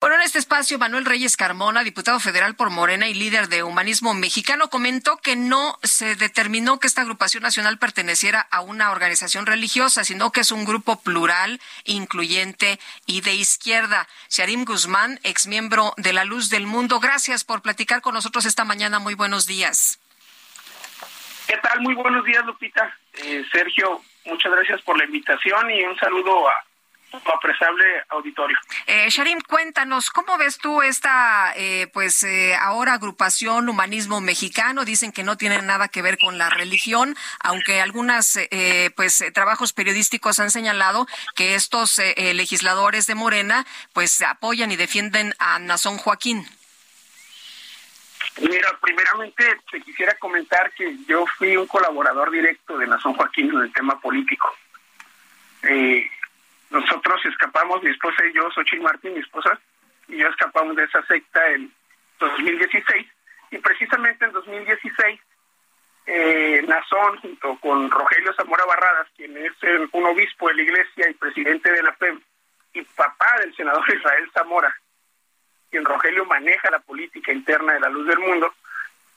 Bueno, en este espacio, Manuel Reyes Carmona, diputado federal por Morena y líder de Humanismo Mexicano, comentó que no se determinó que esta agrupación nacional perteneciera a una organización religiosa, sino que es un grupo plural, incluyente y de izquierda. Sharim Guzmán, exmiembro de La Luz del Mundo, gracias por platicar con nosotros esta mañana. Muy buenos días. ¿Qué tal? Muy buenos días, Lupita. Eh, Sergio, muchas gracias por la invitación y un saludo a tu apreciable auditorio. Eh, Sharim, cuéntanos, ¿cómo ves tú esta, eh, pues eh, ahora agrupación Humanismo Mexicano? Dicen que no tiene nada que ver con la religión, aunque algunos eh, pues trabajos periodísticos han señalado que estos eh, legisladores de Morena pues apoyan y defienden a Nazón Joaquín. Mira, primeramente te quisiera comentar que yo fui un colaborador directo de Nazón Joaquín en el tema político. Eh, nosotros escapamos, mi esposa y yo, Xochitl Martín, mi esposa, y yo escapamos de esa secta en 2016. Y precisamente en 2016, eh, Nazón, junto con Rogelio Zamora Barradas, quien es el, un obispo de la iglesia y presidente de la PEM, y papá del senador Israel Zamora, quien Rogelio maneja la política interna de la luz del mundo,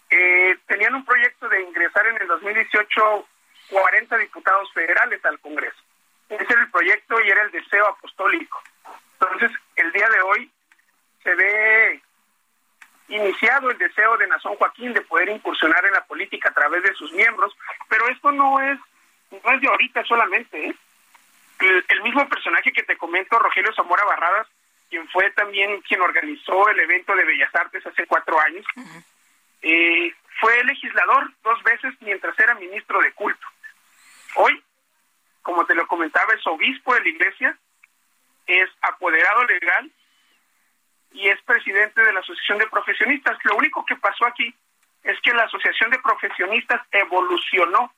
eh, tenían un proyecto de ingresar en el 2018 40 diputados federales al Congreso. Ese era el proyecto y era el deseo apostólico. Entonces, el día de hoy se ve iniciado el deseo de Nazón Joaquín de poder incursionar en la política a través de sus miembros, pero esto no es, no es de ahorita solamente. ¿eh? El, el mismo personaje que te comento, Rogelio Zamora Barradas, quien fue también quien organizó el evento de Bellas Artes hace cuatro años, uh -huh. eh, fue legislador dos veces mientras era ministro de culto. Hoy, como te lo comentaba, es obispo de la iglesia, es apoderado legal y es presidente de la Asociación de Profesionistas. Lo único que pasó aquí es que la Asociación de Profesionistas evolucionó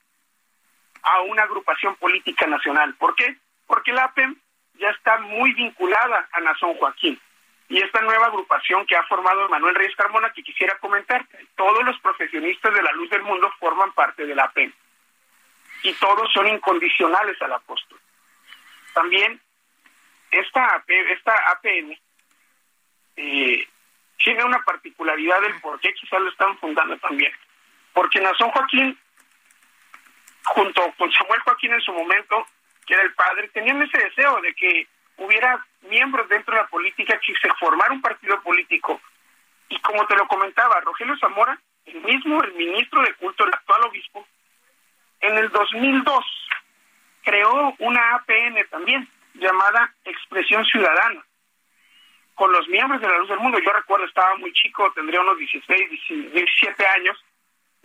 a una agrupación política nacional. ¿Por qué? Porque la APEM ya está muy vinculada a Nazón Joaquín. Y esta nueva agrupación que ha formado Manuel Reyes Carmona, que quisiera comentar, todos los profesionistas de la luz del mundo forman parte de la APEM. Y todos son incondicionales al apóstol. También esta, esta APM eh, tiene una particularidad del por qué quizás lo están fundando también. Porque Nazón Joaquín, junto con Samuel Joaquín en su momento, que era el padre, tenían ese deseo de que hubiera miembros dentro de la política que se formara un partido político. Y como te lo comentaba, Rogelio Zamora, el mismo, el ministro de culto, el actual obispo, en el 2002 creó una APN también, llamada Expresión Ciudadana, con los miembros de la Luz del Mundo. Yo recuerdo, estaba muy chico, tendría unos 16, 17 años,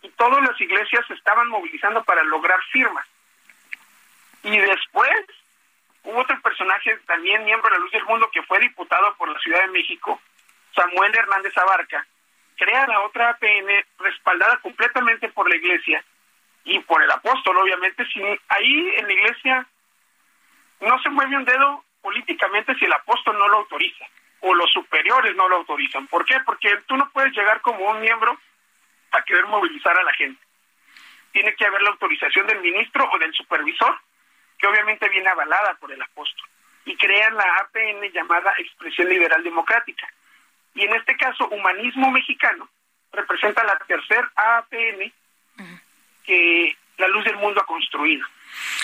y todas las iglesias se estaban movilizando para lograr firmas. Y después hubo otro personaje, también miembro de la Luz del Mundo, que fue diputado por la Ciudad de México, Samuel Hernández Abarca, crea la otra APN respaldada completamente por la iglesia y por el apóstol, obviamente. Sin, ahí en la iglesia no se mueve un dedo políticamente si el apóstol no lo autoriza o los superiores no lo autorizan. ¿Por qué? Porque tú no puedes llegar como un miembro a querer movilizar a la gente. Tiene que haber la autorización del ministro o del supervisor que obviamente viene avalada por el apóstol, y crean la APN llamada Expresión Liberal Democrática. Y en este caso, Humanismo Mexicano representa la tercera APN que la luz del mundo ha construido.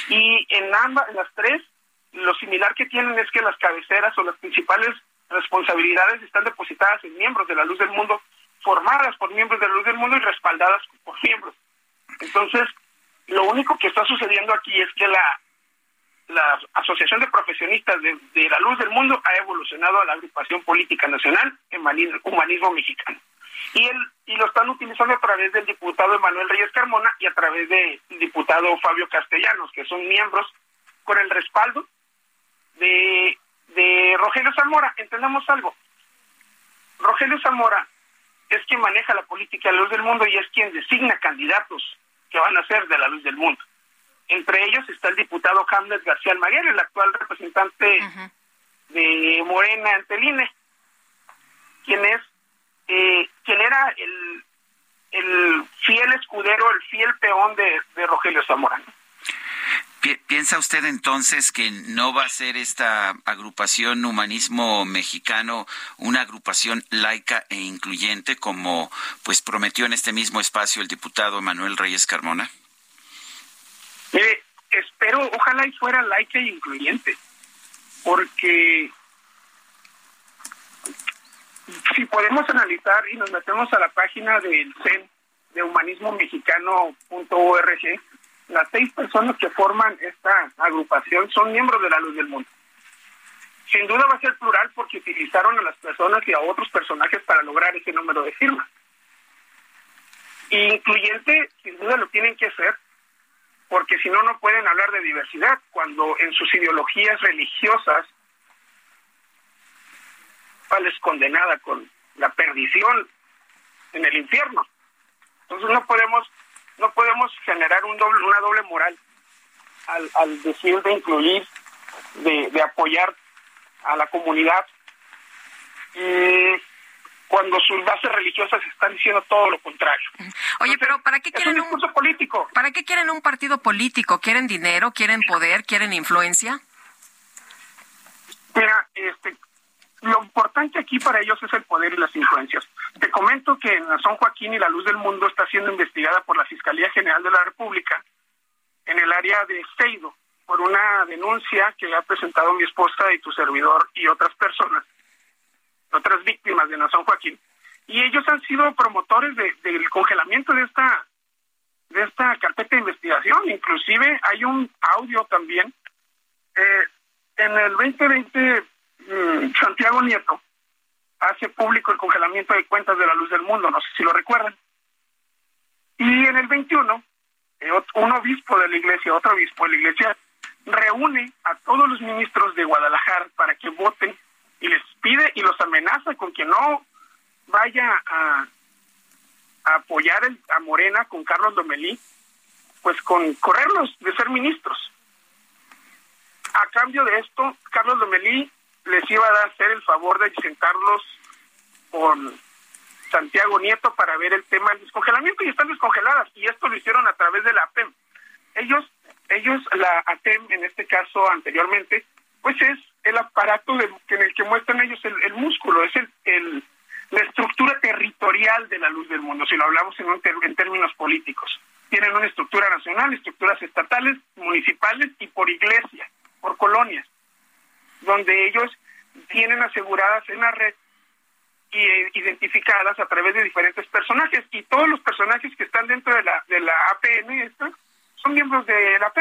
Y en ambas, en las tres, lo similar que tienen es que las cabeceras o las principales responsabilidades están depositadas en miembros de la luz del mundo, formadas por miembros de la luz del mundo y respaldadas por miembros. Entonces, lo único que está sucediendo aquí es que la Asociación de Profesionistas de, de, la Luz del Mundo ha evolucionado a la agrupación política nacional Humanismo Mexicano. Y, el, y lo están utilizando a través del diputado Emanuel Reyes Carmona y a través del diputado Fabio Castellanos, que son miembros con el respaldo de, de Zamora, entendamos algo. Rogelio Zamora es quien maneja la política de la luz del mundo y es quien designa candidatos que van a ser de la luz del mundo. Entre ellos está el diputado Hamlet García Almaguer, el actual representante de Morena ante el INE, quien es, eh, quien era el, el fiel escudero, el fiel peón de, de Rogelio Zamora. ¿Piensa usted entonces que no va a ser esta agrupación Humanismo Mexicano una agrupación laica e incluyente como pues prometió en este mismo espacio el diputado Manuel Reyes Carmona? Mire, espero, ojalá y fuera laica e incluyente, porque si podemos analizar y nos metemos a la página del CEN de humanismomexicano.org, las seis personas que forman esta agrupación son miembros de la Luz del Mundo. Sin duda va a ser plural porque utilizaron a las personas y a otros personajes para lograr ese número de firmas. incluyente, sin duda lo tienen que hacer, porque si no, no pueden hablar de diversidad, cuando en sus ideologías religiosas, es condenada con la perdición en el infierno. Entonces no podemos no podemos generar un doble, una doble moral al, al decir de incluir, de, de apoyar a la comunidad, y cuando sus bases religiosas están diciendo todo lo contrario. Oye, pero ¿para qué quieren un, un político? ¿Para qué quieren un partido político? ¿Quieren dinero? ¿Quieren poder? ¿Quieren influencia? Mira, este, aquí para ellos es el poder y las influencias. Te comento que en San Joaquín y la Luz del Mundo está siendo investigada por la Fiscalía General de la República en el área de Seido por una denuncia que ha presentado mi esposa y tu servidor y otras personas, otras víctimas de San Joaquín. Y ellos han sido promotores del congelamiento de esta de esta carpeta de investigación. Inclusive hay un audio también. Eh, en el 2020 Mm, Santiago Nieto hace público el congelamiento de cuentas de la luz del mundo, no sé si lo recuerdan. Y en el 21, eh, un obispo de la iglesia, otro obispo de la iglesia, reúne a todos los ministros de Guadalajara para que voten y les pide y los amenaza con que no vaya a, apoyar a Morena con Carlos Domelí, pues con correrlos de ser ministros. A cambio de esto, Carlos Domelí les iba a hacer el favor de sentarlos con Santiago Nieto para ver el tema del descongelamiento y están descongeladas y esto lo hicieron a través de la APEM. Ellos, ellos, la ATEM en este caso anteriormente, pues es el aparato en el que muestran ellos el, músculo, es el, la estructura territorial de la luz del mundo, si lo hablamos en, en términos políticos. Tienen una estructura nacional, estructuras estatales, municipales y por iglesia, por colonias donde ellos tienen aseguradas en la red y eh, identificadas a través de diferentes personajes y todos los personajes que están dentro de la de la APN esta son miembros de la AP.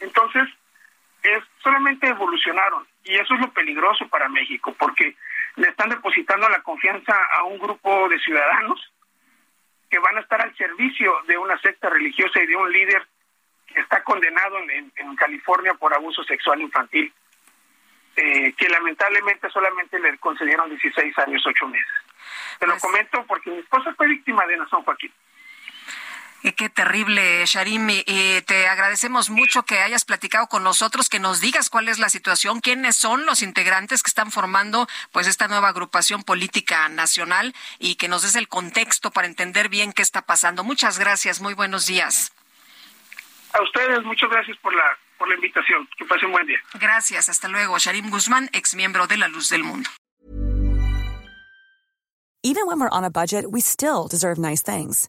Entonces, es solamente evolucionaron y eso es lo peligroso para México porque le están depositando la confianza a un grupo de ciudadanos que van a estar al servicio de una secta religiosa y de un líder que está condenado en, en California por abuso sexual infantil. Eh, que lamentablemente solamente le concedieron 16 años, 8 meses. Te lo pues comento porque mi esposa fue víctima de Nación Joaquín. Y qué terrible, Sharim. Y te agradecemos mucho que hayas platicado con nosotros, que nos digas cuál es la situación, quiénes son los integrantes que están formando pues esta nueva agrupación política nacional y que nos des el contexto para entender bien qué está pasando. Muchas gracias, muy buenos días. A ustedes, muchas gracias por la por la invitación. Que pasen un buen día. Gracias, hasta luego. Sharim Guzmán, ex miembro de La Luz del Mundo. Even when we're on a budget, we still deserve nice things.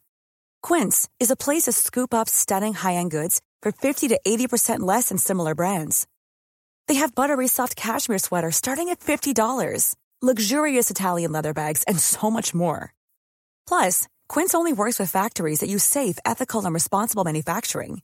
Quince is a place to scoop up stunning high-end goods for 50 to 80% less than similar brands. They have buttery soft cashmere sweaters starting at $50, luxurious Italian leather bags, and so much more. Plus, Quince only works with factories that use safe, ethical, and responsible manufacturing.